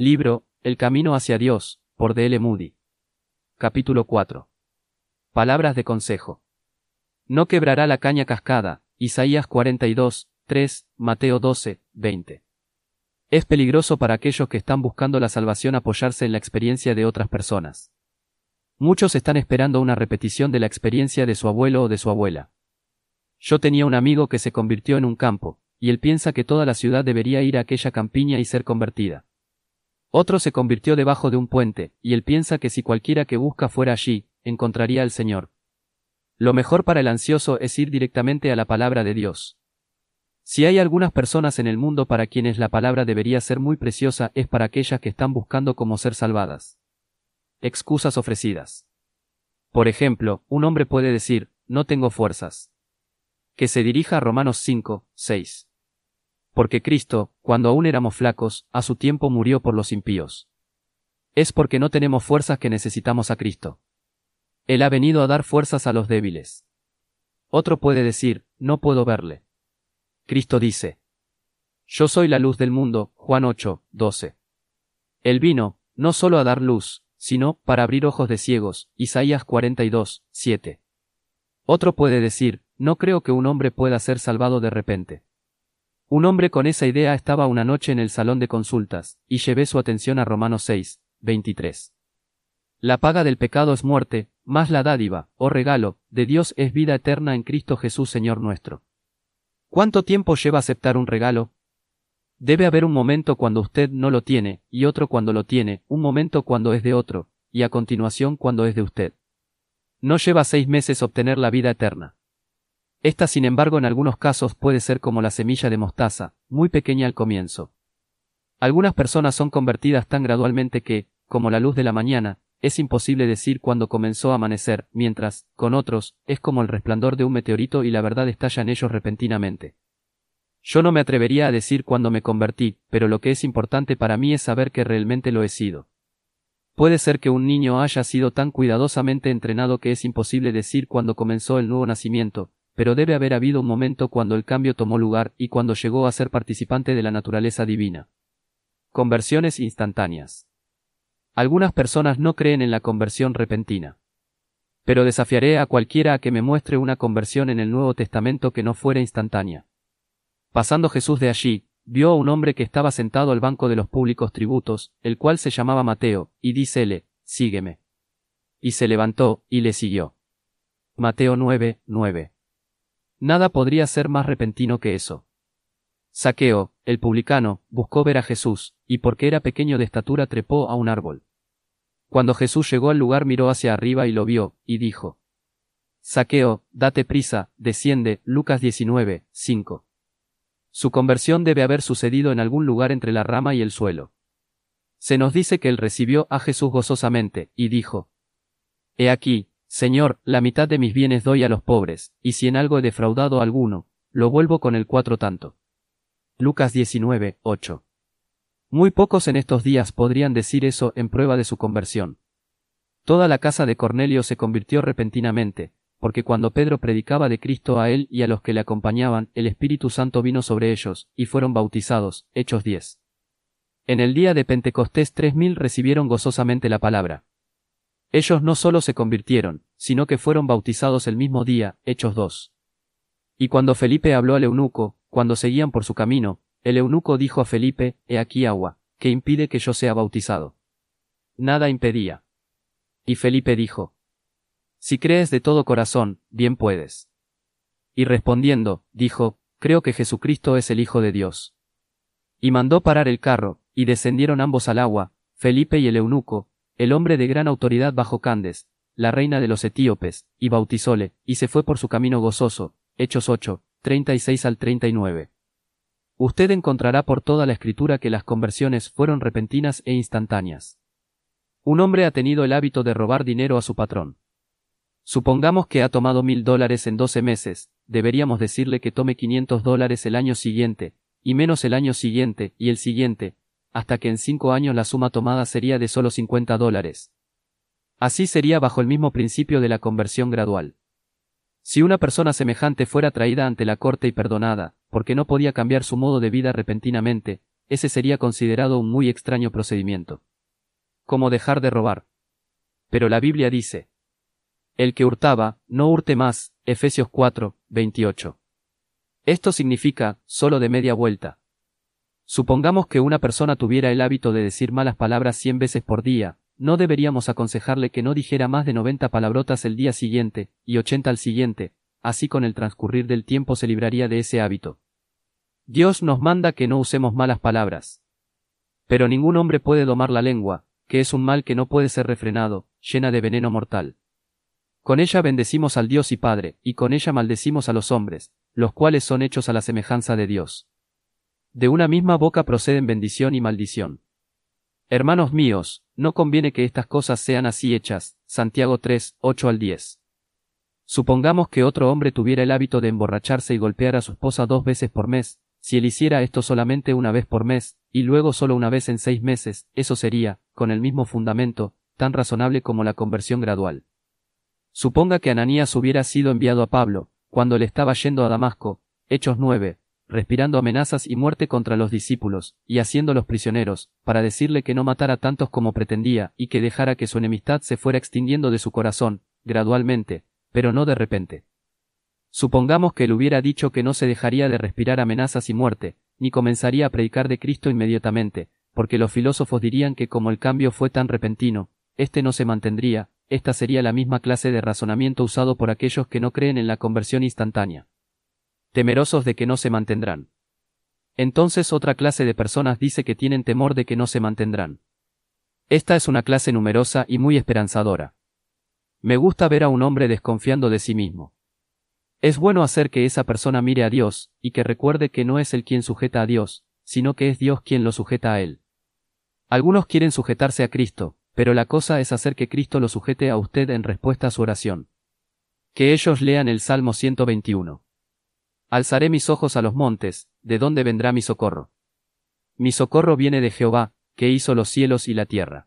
Libro, El Camino hacia Dios, por D. L. Moody. Capítulo 4. Palabras de consejo. No quebrará la caña cascada, Isaías 42, 3, Mateo 12, 20. Es peligroso para aquellos que están buscando la salvación apoyarse en la experiencia de otras personas. Muchos están esperando una repetición de la experiencia de su abuelo o de su abuela. Yo tenía un amigo que se convirtió en un campo, y él piensa que toda la ciudad debería ir a aquella campiña y ser convertida. Otro se convirtió debajo de un puente, y él piensa que si cualquiera que busca fuera allí, encontraría al Señor. Lo mejor para el ansioso es ir directamente a la palabra de Dios. Si hay algunas personas en el mundo para quienes la palabra debería ser muy preciosa es para aquellas que están buscando cómo ser salvadas. Excusas ofrecidas. Por ejemplo, un hombre puede decir, no tengo fuerzas. Que se dirija a Romanos 5, 6. Porque Cristo, cuando aún éramos flacos, a su tiempo murió por los impíos. Es porque no tenemos fuerzas que necesitamos a Cristo. Él ha venido a dar fuerzas a los débiles. Otro puede decir, no puedo verle. Cristo dice, Yo soy la luz del mundo, Juan 8, 12. Él vino, no solo a dar luz, sino para abrir ojos de ciegos, Isaías 42, 7. Otro puede decir, no creo que un hombre pueda ser salvado de repente. Un hombre con esa idea estaba una noche en el salón de consultas, y llevé su atención a Romanos 6, 23. La paga del pecado es muerte, más la dádiva, o oh regalo, de Dios es vida eterna en Cristo Jesús Señor nuestro. ¿Cuánto tiempo lleva aceptar un regalo? Debe haber un momento cuando usted no lo tiene, y otro cuando lo tiene, un momento cuando es de otro, y a continuación cuando es de usted. No lleva seis meses obtener la vida eterna. Esta, sin embargo, en algunos casos puede ser como la semilla de mostaza, muy pequeña al comienzo. Algunas personas son convertidas tan gradualmente que, como la luz de la mañana, es imposible decir cuándo comenzó a amanecer, mientras, con otros, es como el resplandor de un meteorito y la verdad estalla en ellos repentinamente. Yo no me atrevería a decir cuándo me convertí, pero lo que es importante para mí es saber que realmente lo he sido. Puede ser que un niño haya sido tan cuidadosamente entrenado que es imposible decir cuándo comenzó el nuevo nacimiento, pero debe haber habido un momento cuando el cambio tomó lugar y cuando llegó a ser participante de la naturaleza divina. Conversiones instantáneas. Algunas personas no creen en la conversión repentina. Pero desafiaré a cualquiera a que me muestre una conversión en el Nuevo Testamento que no fuera instantánea. Pasando Jesús de allí, vio a un hombre que estaba sentado al banco de los públicos tributos, el cual se llamaba Mateo, y dícele, Sígueme. Y se levantó, y le siguió. Mateo 9, 9. Nada podría ser más repentino que eso. Saqueo, el publicano, buscó ver a Jesús, y porque era pequeño de estatura trepó a un árbol. Cuando Jesús llegó al lugar miró hacia arriba y lo vio, y dijo, Saqueo, date prisa, desciende, Lucas 19, 5. Su conversión debe haber sucedido en algún lugar entre la rama y el suelo. Se nos dice que él recibió a Jesús gozosamente, y dijo, He aquí, Señor, la mitad de mis bienes doy a los pobres, y si en algo he defraudado a alguno, lo vuelvo con el cuatro tanto. Lucas 19, 8. Muy pocos en estos días podrían decir eso en prueba de su conversión. Toda la casa de Cornelio se convirtió repentinamente, porque cuando Pedro predicaba de Cristo a él y a los que le acompañaban, el Espíritu Santo vino sobre ellos, y fueron bautizados. Hechos 10. En el día de Pentecostés tres mil recibieron gozosamente la palabra. Ellos no solo se convirtieron, sino que fueron bautizados el mismo día, Hechos 2. Y cuando Felipe habló al eunuco, cuando seguían por su camino, el eunuco dijo a Felipe, He aquí agua, que impide que yo sea bautizado. Nada impedía. Y Felipe dijo, Si crees de todo corazón, bien puedes. Y respondiendo, dijo, Creo que Jesucristo es el Hijo de Dios. Y mandó parar el carro, y descendieron ambos al agua, Felipe y el eunuco, el hombre de gran autoridad bajo Candes, la reina de los etíopes, y bautizóle, y se fue por su camino gozoso. Hechos 8, 36 al 39. Usted encontrará por toda la escritura que las conversiones fueron repentinas e instantáneas. Un hombre ha tenido el hábito de robar dinero a su patrón. Supongamos que ha tomado mil dólares en doce meses, deberíamos decirle que tome quinientos dólares el año siguiente, y menos el año siguiente, y el siguiente, hasta que en cinco años la suma tomada sería de solo 50 dólares. Así sería bajo el mismo principio de la conversión gradual. Si una persona semejante fuera traída ante la corte y perdonada, porque no podía cambiar su modo de vida repentinamente, ese sería considerado un muy extraño procedimiento. Como dejar de robar. Pero la Biblia dice, el que hurtaba, no hurte más, Efesios 4, 28. Esto significa, solo de media vuelta. Supongamos que una persona tuviera el hábito de decir malas palabras cien veces por día, no deberíamos aconsejarle que no dijera más de 90 palabrotas el día siguiente, y 80 al siguiente, así con el transcurrir del tiempo se libraría de ese hábito. Dios nos manda que no usemos malas palabras. Pero ningún hombre puede domar la lengua, que es un mal que no puede ser refrenado, llena de veneno mortal. Con ella bendecimos al Dios y Padre, y con ella maldecimos a los hombres, los cuales son hechos a la semejanza de Dios. De una misma boca proceden bendición y maldición. Hermanos míos, no conviene que estas cosas sean así hechas. Santiago 3, 8 al 10. Supongamos que otro hombre tuviera el hábito de emborracharse y golpear a su esposa dos veces por mes, si él hiciera esto solamente una vez por mes, y luego solo una vez en seis meses, eso sería, con el mismo fundamento, tan razonable como la conversión gradual. Suponga que Ananías hubiera sido enviado a Pablo, cuando le estaba yendo a Damasco, Hechos 9, respirando amenazas y muerte contra los discípulos, y haciéndolos prisioneros, para decirle que no matara tantos como pretendía, y que dejara que su enemistad se fuera extinguiendo de su corazón, gradualmente, pero no de repente. Supongamos que él hubiera dicho que no se dejaría de respirar amenazas y muerte, ni comenzaría a predicar de Cristo inmediatamente, porque los filósofos dirían que como el cambio fue tan repentino, éste no se mantendría, esta sería la misma clase de razonamiento usado por aquellos que no creen en la conversión instantánea. Temerosos de que no se mantendrán. Entonces otra clase de personas dice que tienen temor de que no se mantendrán. Esta es una clase numerosa y muy esperanzadora. Me gusta ver a un hombre desconfiando de sí mismo. Es bueno hacer que esa persona mire a Dios, y que recuerde que no es él quien sujeta a Dios, sino que es Dios quien lo sujeta a él. Algunos quieren sujetarse a Cristo, pero la cosa es hacer que Cristo lo sujete a usted en respuesta a su oración. Que ellos lean el Salmo 121. Alzaré mis ojos a los montes, ¿de dónde vendrá mi socorro? Mi socorro viene de Jehová, que hizo los cielos y la tierra.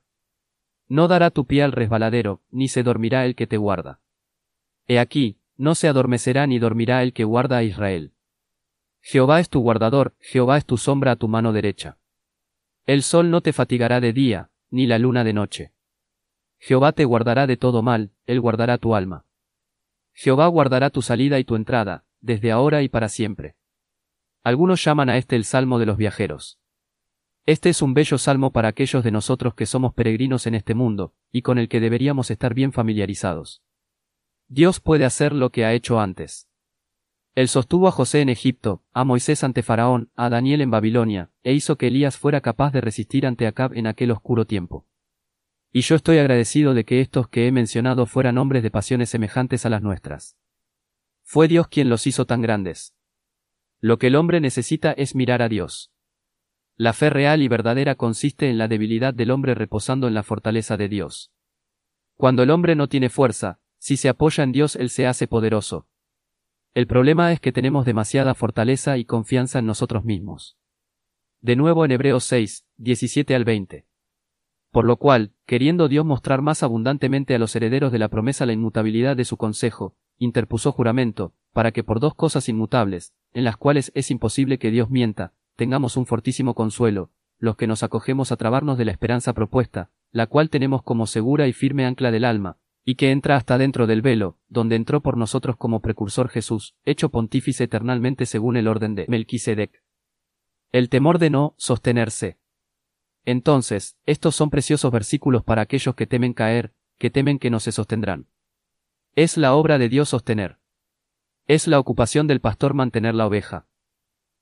No dará tu pie al resbaladero, ni se dormirá el que te guarda. He aquí, no se adormecerá ni dormirá el que guarda a Israel. Jehová es tu guardador, Jehová es tu sombra a tu mano derecha. El sol no te fatigará de día, ni la luna de noche. Jehová te guardará de todo mal, él guardará tu alma. Jehová guardará tu salida y tu entrada, desde ahora y para siempre. Algunos llaman a este el Salmo de los viajeros. Este es un bello salmo para aquellos de nosotros que somos peregrinos en este mundo, y con el que deberíamos estar bien familiarizados. Dios puede hacer lo que ha hecho antes. Él sostuvo a José en Egipto, a Moisés ante Faraón, a Daniel en Babilonia, e hizo que Elías fuera capaz de resistir ante Acab en aquel oscuro tiempo. Y yo estoy agradecido de que estos que he mencionado fueran hombres de pasiones semejantes a las nuestras. Fue Dios quien los hizo tan grandes. Lo que el hombre necesita es mirar a Dios. La fe real y verdadera consiste en la debilidad del hombre reposando en la fortaleza de Dios. Cuando el hombre no tiene fuerza, si se apoya en Dios Él se hace poderoso. El problema es que tenemos demasiada fortaleza y confianza en nosotros mismos. De nuevo en Hebreos 6, 17 al 20. Por lo cual, queriendo Dios mostrar más abundantemente a los herederos de la promesa la inmutabilidad de su consejo, interpuso juramento, para que por dos cosas inmutables, en las cuales es imposible que Dios mienta, tengamos un fortísimo consuelo, los que nos acogemos a trabarnos de la esperanza propuesta, la cual tenemos como segura y firme ancla del alma, y que entra hasta dentro del velo, donde entró por nosotros como precursor Jesús, hecho pontífice eternalmente según el orden de Melquisedec. El temor de no sostenerse. Entonces, estos son preciosos versículos para aquellos que temen caer, que temen que no se sostendrán. Es la obra de Dios sostener. Es la ocupación del pastor mantener la oveja.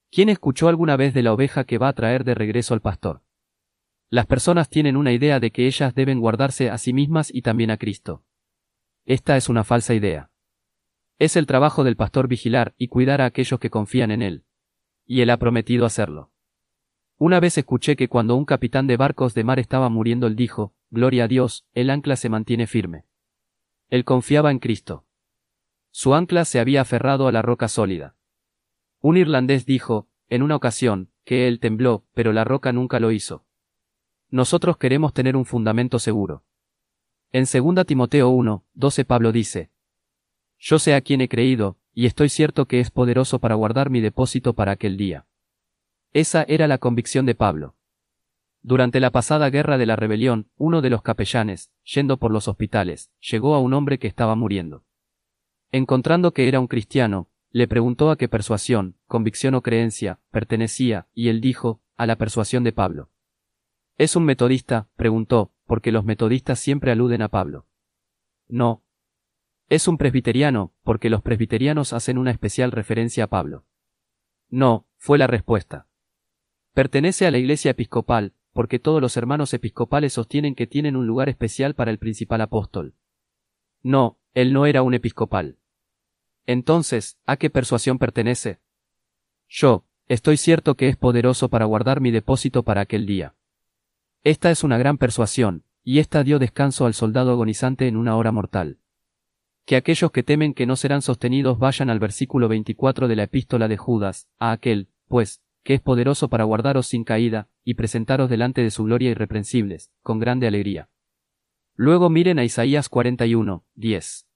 ¿Quién escuchó alguna vez de la oveja que va a traer de regreso al pastor? Las personas tienen una idea de que ellas deben guardarse a sí mismas y también a Cristo. Esta es una falsa idea. Es el trabajo del pastor vigilar y cuidar a aquellos que confían en él. Y él ha prometido hacerlo. Una vez escuché que cuando un capitán de barcos de mar estaba muriendo él dijo, Gloria a Dios, el ancla se mantiene firme. Él confiaba en Cristo. Su ancla se había aferrado a la roca sólida. Un irlandés dijo, en una ocasión, que él tembló, pero la roca nunca lo hizo. Nosotros queremos tener un fundamento seguro. En 2 Timoteo 1, 12 Pablo dice, Yo sé a quien he creído, y estoy cierto que es poderoso para guardar mi depósito para aquel día. Esa era la convicción de Pablo. Durante la pasada guerra de la rebelión, uno de los capellanes, yendo por los hospitales, llegó a un hombre que estaba muriendo. Encontrando que era un cristiano, le preguntó a qué persuasión, convicción o creencia pertenecía, y él dijo, a la persuasión de Pablo. ¿Es un metodista? preguntó, porque los metodistas siempre aluden a Pablo. No. Es un presbiteriano, porque los presbiterianos hacen una especial referencia a Pablo. No, fue la respuesta. Pertenece a la Iglesia Episcopal, porque todos los hermanos episcopales sostienen que tienen un lugar especial para el principal apóstol. No, él no era un episcopal. Entonces, ¿a qué persuasión pertenece? Yo, estoy cierto que es poderoso para guardar mi depósito para aquel día. Esta es una gran persuasión, y ésta dio descanso al soldado agonizante en una hora mortal. Que aquellos que temen que no serán sostenidos vayan al versículo 24 de la epístola de Judas, a aquel, pues, que es poderoso para guardaros sin caída, y presentaros delante de su gloria irreprensibles, con grande alegría. Luego miren a Isaías 41, 10.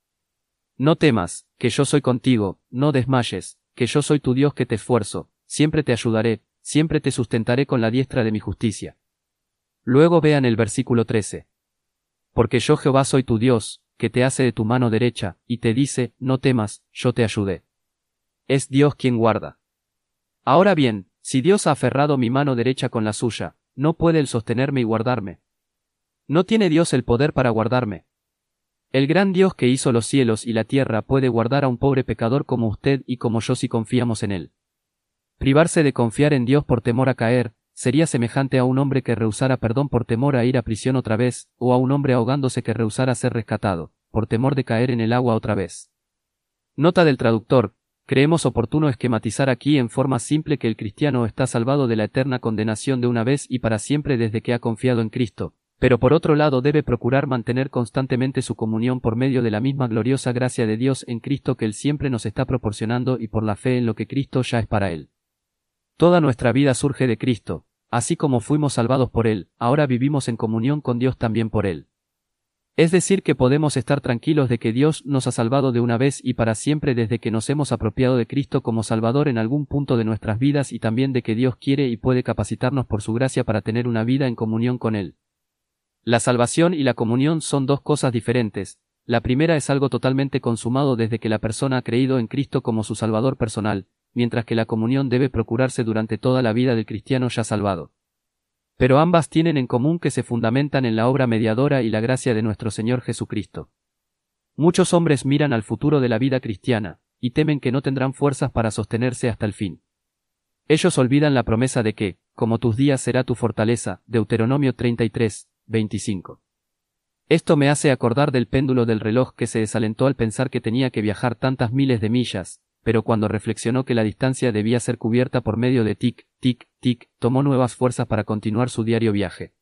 No temas, que yo soy contigo, no desmayes, que yo soy tu Dios que te esfuerzo, siempre te ayudaré, siempre te sustentaré con la diestra de mi justicia. Luego vean el versículo 13. Porque yo Jehová soy tu Dios, que te hace de tu mano derecha, y te dice, no temas, yo te ayudé. Es Dios quien guarda. Ahora bien, si Dios ha aferrado mi mano derecha con la suya, no puede él sostenerme y guardarme. No tiene Dios el poder para guardarme. El gran Dios que hizo los cielos y la tierra puede guardar a un pobre pecador como usted y como yo si confiamos en él. Privarse de confiar en Dios por temor a caer, sería semejante a un hombre que rehusara perdón por temor a ir a prisión otra vez, o a un hombre ahogándose que rehusara ser rescatado, por temor de caer en el agua otra vez. Nota del traductor, Creemos oportuno esquematizar aquí en forma simple que el cristiano está salvado de la eterna condenación de una vez y para siempre desde que ha confiado en Cristo, pero por otro lado debe procurar mantener constantemente su comunión por medio de la misma gloriosa gracia de Dios en Cristo que Él siempre nos está proporcionando y por la fe en lo que Cristo ya es para Él. Toda nuestra vida surge de Cristo, así como fuimos salvados por Él, ahora vivimos en comunión con Dios también por Él. Es decir, que podemos estar tranquilos de que Dios nos ha salvado de una vez y para siempre desde que nos hemos apropiado de Cristo como Salvador en algún punto de nuestras vidas y también de que Dios quiere y puede capacitarnos por su gracia para tener una vida en comunión con Él. La salvación y la comunión son dos cosas diferentes. La primera es algo totalmente consumado desde que la persona ha creído en Cristo como su Salvador personal, mientras que la comunión debe procurarse durante toda la vida del cristiano ya salvado. Pero ambas tienen en común que se fundamentan en la obra mediadora y la gracia de nuestro Señor Jesucristo. Muchos hombres miran al futuro de la vida cristiana, y temen que no tendrán fuerzas para sostenerse hasta el fin. Ellos olvidan la promesa de que, como tus días será tu fortaleza, Deuteronomio 33, 25. Esto me hace acordar del péndulo del reloj que se desalentó al pensar que tenía que viajar tantas miles de millas, pero cuando reflexionó que la distancia debía ser cubierta por medio de tic, tic, tic, tomó nuevas fuerzas para continuar su diario viaje.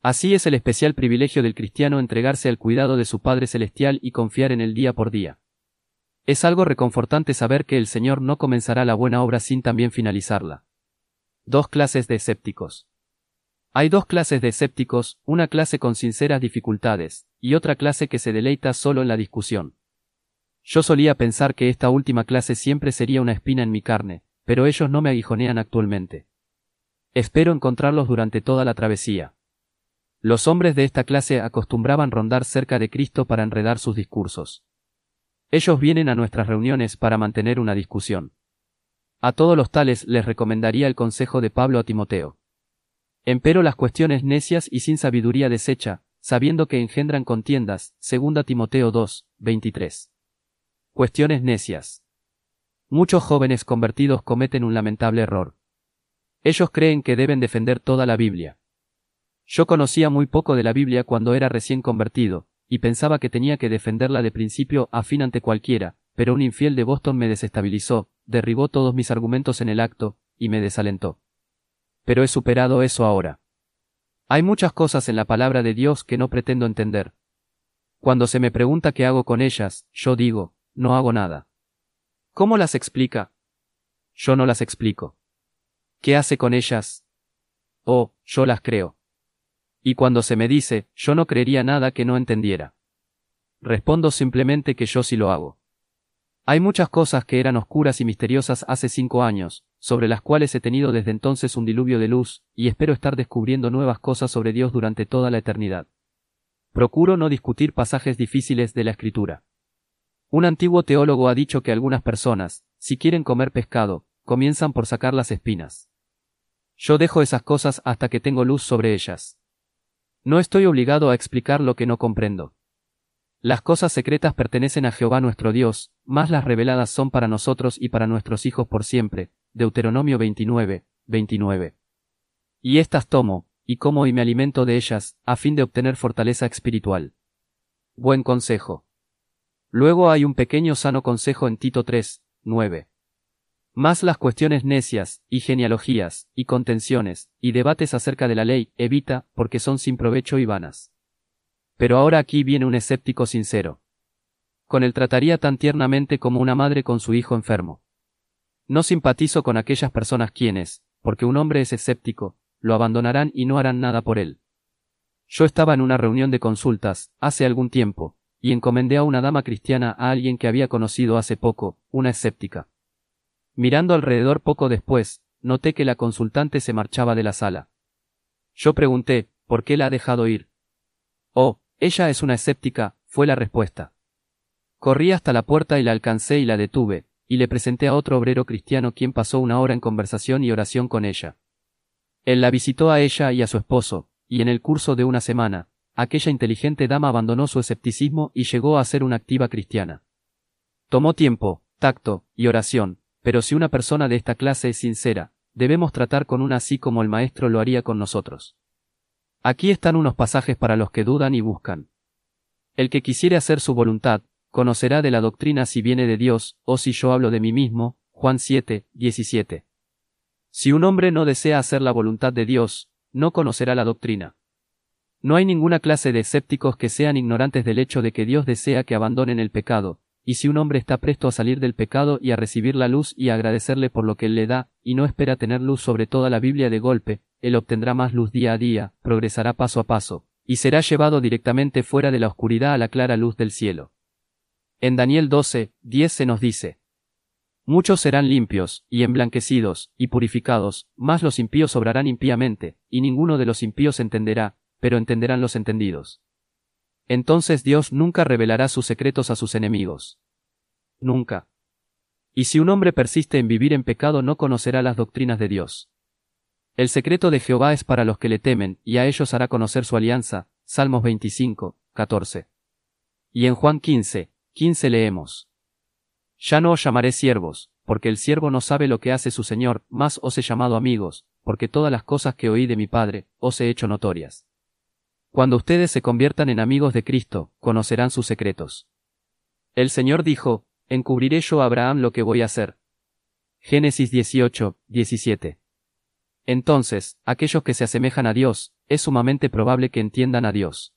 Así es el especial privilegio del cristiano entregarse al cuidado de su Padre Celestial y confiar en el día por día. Es algo reconfortante saber que el Señor no comenzará la buena obra sin también finalizarla. Dos clases de escépticos. Hay dos clases de escépticos, una clase con sinceras dificultades, y otra clase que se deleita solo en la discusión. Yo solía pensar que esta última clase siempre sería una espina en mi carne, pero ellos no me aguijonean actualmente. Espero encontrarlos durante toda la travesía. Los hombres de esta clase acostumbraban rondar cerca de Cristo para enredar sus discursos. Ellos vienen a nuestras reuniones para mantener una discusión. A todos los tales les recomendaría el consejo de Pablo a Timoteo. Empero las cuestiones necias y sin sabiduría desecha, sabiendo que engendran contiendas. 2 Timoteo 2, 23. Cuestiones necias. Muchos jóvenes convertidos cometen un lamentable error. Ellos creen que deben defender toda la Biblia. Yo conocía muy poco de la Biblia cuando era recién convertido, y pensaba que tenía que defenderla de principio a fin ante cualquiera, pero un infiel de Boston me desestabilizó, derribó todos mis argumentos en el acto, y me desalentó. Pero he superado eso ahora. Hay muchas cosas en la palabra de Dios que no pretendo entender. Cuando se me pregunta qué hago con ellas, yo digo, no hago nada. ¿Cómo las explica? Yo no las explico. ¿Qué hace con ellas? Oh, yo las creo. Y cuando se me dice, yo no creería nada que no entendiera. Respondo simplemente que yo sí lo hago. Hay muchas cosas que eran oscuras y misteriosas hace cinco años, sobre las cuales he tenido desde entonces un diluvio de luz, y espero estar descubriendo nuevas cosas sobre Dios durante toda la eternidad. Procuro no discutir pasajes difíciles de la Escritura. Un antiguo teólogo ha dicho que algunas personas, si quieren comer pescado, comienzan por sacar las espinas. Yo dejo esas cosas hasta que tengo luz sobre ellas. No estoy obligado a explicar lo que no comprendo. Las cosas secretas pertenecen a Jehová nuestro Dios, más las reveladas son para nosotros y para nuestros hijos por siempre. Deuteronomio 29, 29. Y estas tomo, y como y me alimento de ellas, a fin de obtener fortaleza espiritual. Buen consejo. Luego hay un pequeño sano consejo en Tito 3, 9. Más las cuestiones necias, y genealogías, y contenciones, y debates acerca de la ley, evita, porque son sin provecho y vanas. Pero ahora aquí viene un escéptico sincero. Con él trataría tan tiernamente como una madre con su hijo enfermo. No simpatizo con aquellas personas quienes, porque un hombre es escéptico, lo abandonarán y no harán nada por él. Yo estaba en una reunión de consultas, hace algún tiempo, y encomendé a una dama cristiana a alguien que había conocido hace poco, una escéptica. Mirando alrededor poco después, noté que la consultante se marchaba de la sala. Yo pregunté, ¿por qué la ha dejado ir? Oh, ella es una escéptica, fue la respuesta. Corrí hasta la puerta y la alcancé y la detuve, y le presenté a otro obrero cristiano quien pasó una hora en conversación y oración con ella. Él la visitó a ella y a su esposo, y en el curso de una semana, aquella inteligente dama abandonó su escepticismo y llegó a ser una activa cristiana. Tomó tiempo, tacto y oración, pero si una persona de esta clase es sincera, debemos tratar con una así como el Maestro lo haría con nosotros. Aquí están unos pasajes para los que dudan y buscan. El que quisiere hacer su voluntad, conocerá de la doctrina si viene de Dios, o si yo hablo de mí mismo. Juan 7, 17. Si un hombre no desea hacer la voluntad de Dios, no conocerá la doctrina. No hay ninguna clase de escépticos que sean ignorantes del hecho de que Dios desea que abandonen el pecado, y si un hombre está presto a salir del pecado y a recibir la luz y a agradecerle por lo que él le da, y no espera tener luz sobre toda la Biblia de golpe, él obtendrá más luz día a día, progresará paso a paso, y será llevado directamente fuera de la oscuridad a la clara luz del cielo. En Daniel 12, 10 se nos dice, Muchos serán limpios, y emblanquecidos, y purificados, mas los impíos obrarán impíamente, y ninguno de los impíos entenderá, pero entenderán los entendidos. Entonces Dios nunca revelará sus secretos a sus enemigos. Nunca. Y si un hombre persiste en vivir en pecado no conocerá las doctrinas de Dios. El secreto de Jehová es para los que le temen, y a ellos hará conocer su alianza. Salmos 25, 14. Y en Juan 15, 15 leemos. Ya no os llamaré siervos, porque el siervo no sabe lo que hace su Señor, más os he llamado amigos, porque todas las cosas que oí de mi Padre, os he hecho notorias. Cuando ustedes se conviertan en amigos de Cristo, conocerán sus secretos. El Señor dijo, encubriré yo a Abraham lo que voy a hacer. Génesis 18, 17. Entonces, aquellos que se asemejan a Dios, es sumamente probable que entiendan a Dios.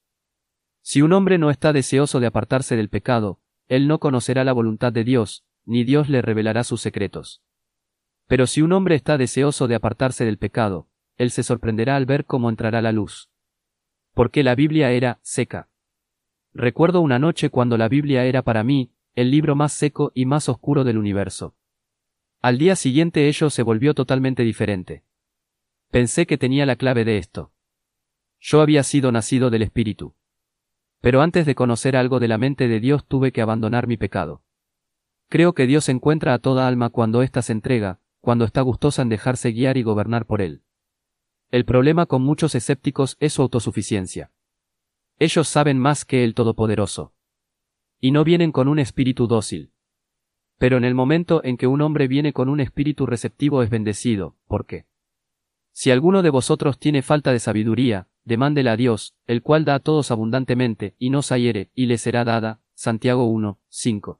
Si un hombre no está deseoso de apartarse del pecado, él no conocerá la voluntad de Dios, ni Dios le revelará sus secretos. Pero si un hombre está deseoso de apartarse del pecado, él se sorprenderá al ver cómo entrará la luz. Porque la Biblia era seca. Recuerdo una noche cuando la Biblia era para mí, el libro más seco y más oscuro del universo. Al día siguiente ello se volvió totalmente diferente. Pensé que tenía la clave de esto. Yo había sido nacido del Espíritu. Pero antes de conocer algo de la mente de Dios tuve que abandonar mi pecado. Creo que Dios encuentra a toda alma cuando ésta se entrega, cuando está gustosa en dejarse guiar y gobernar por Él. El problema con muchos escépticos es su autosuficiencia. Ellos saben más que el Todopoderoso. Y no vienen con un espíritu dócil. Pero en el momento en que un hombre viene con un espíritu receptivo es bendecido, ¿por qué? Si alguno de vosotros tiene falta de sabiduría, demándela a Dios, el cual da a todos abundantemente, y no se hiere, y le será dada. Santiago 1, 5.